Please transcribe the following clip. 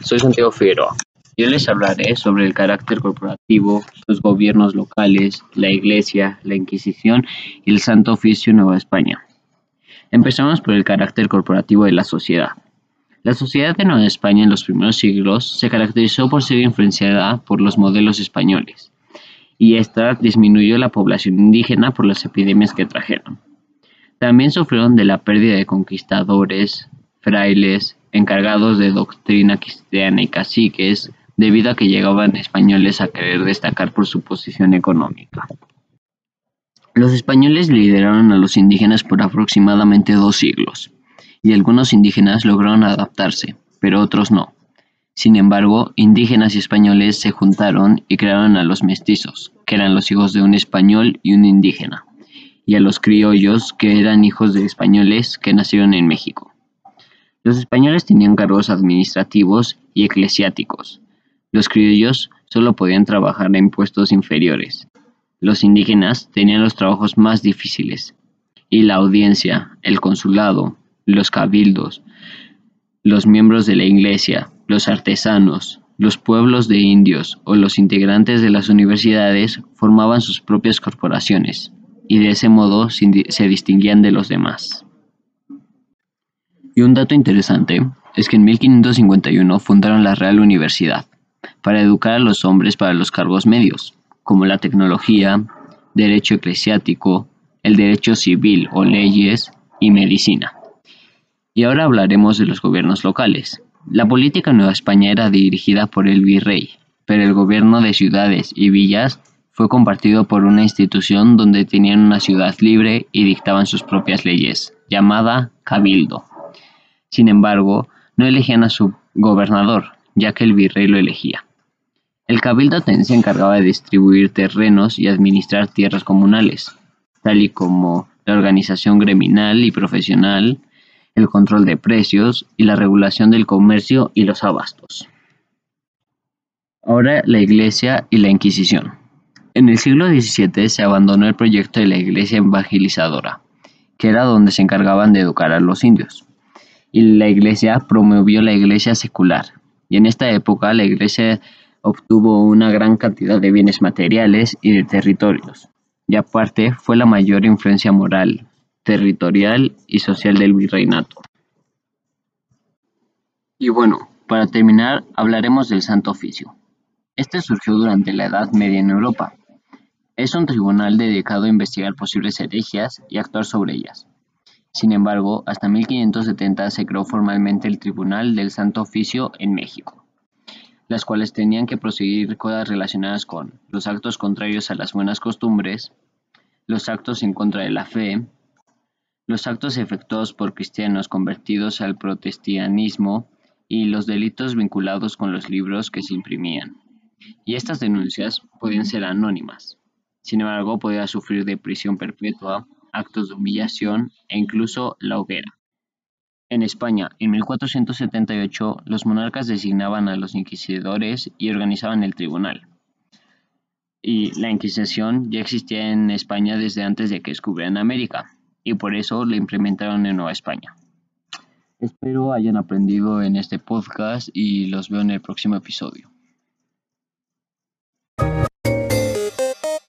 soy Santiago Figueroa. Yo les hablaré sobre el carácter corporativo, los gobiernos locales, la Iglesia, la Inquisición y el Santo Oficio en Nueva España. Empezamos por el carácter corporativo de la sociedad. La sociedad de Nueva España en los primeros siglos se caracterizó por ser influenciada por los modelos españoles, y esta disminuyó la población indígena por las epidemias que trajeron. También sufrieron de la pérdida de conquistadores, frailes, encargados de doctrina cristiana y caciques, debido a que llegaban españoles a querer destacar por su posición económica. Los españoles lideraron a los indígenas por aproximadamente dos siglos, y algunos indígenas lograron adaptarse, pero otros no. Sin embargo, indígenas y españoles se juntaron y crearon a los mestizos, que eran los hijos de un español y un indígena, y a los criollos, que eran hijos de españoles que nacieron en México. Los españoles tenían cargos administrativos y eclesiásticos. Los criollos solo podían trabajar en puestos inferiores. Los indígenas tenían los trabajos más difíciles. Y la audiencia, el consulado, los cabildos, los miembros de la iglesia, los artesanos, los pueblos de indios o los integrantes de las universidades formaban sus propias corporaciones y de ese modo se distinguían de los demás. Y un dato interesante es que en 1551 fundaron la Real Universidad, para educar a los hombres para los cargos medios, como la tecnología, derecho eclesiástico, el derecho civil o leyes y medicina. Y ahora hablaremos de los gobiernos locales. La política en Nueva España era dirigida por el virrey, pero el gobierno de ciudades y villas fue compartido por una institución donde tenían una ciudad libre y dictaban sus propias leyes, llamada cabildo. Sin embargo, no elegían a su gobernador, ya que el virrey lo elegía. El cabildo también se encargaba de distribuir terrenos y administrar tierras comunales, tal y como la organización gremial y profesional, el control de precios y la regulación del comercio y los abastos. Ahora la Iglesia y la Inquisición. En el siglo XVII se abandonó el proyecto de la Iglesia evangelizadora, que era donde se encargaban de educar a los indios y la Iglesia promovió la Iglesia secular. Y en esta época la Iglesia obtuvo una gran cantidad de bienes materiales y de territorios. Y aparte fue la mayor influencia moral, territorial y social del virreinato. Y bueno, para terminar hablaremos del Santo Oficio. Este surgió durante la Edad Media en Europa. Es un tribunal dedicado a investigar posibles herejías y actuar sobre ellas. Sin embargo, hasta 1570 se creó formalmente el Tribunal del Santo Oficio en México, las cuales tenían que proseguir cosas relacionadas con los actos contrarios a las buenas costumbres, los actos en contra de la fe, los actos efectuados por cristianos convertidos al protestantismo y los delitos vinculados con los libros que se imprimían. Y estas denuncias podían ser anónimas. Sin embargo, podía sufrir de prisión perpetua actos de humillación e incluso la hoguera. En España, en 1478, los monarcas designaban a los inquisidores y organizaban el tribunal. Y la Inquisición ya existía en España desde antes de que descubrieran América, y por eso la implementaron en Nueva España. Espero hayan aprendido en este podcast y los veo en el próximo episodio.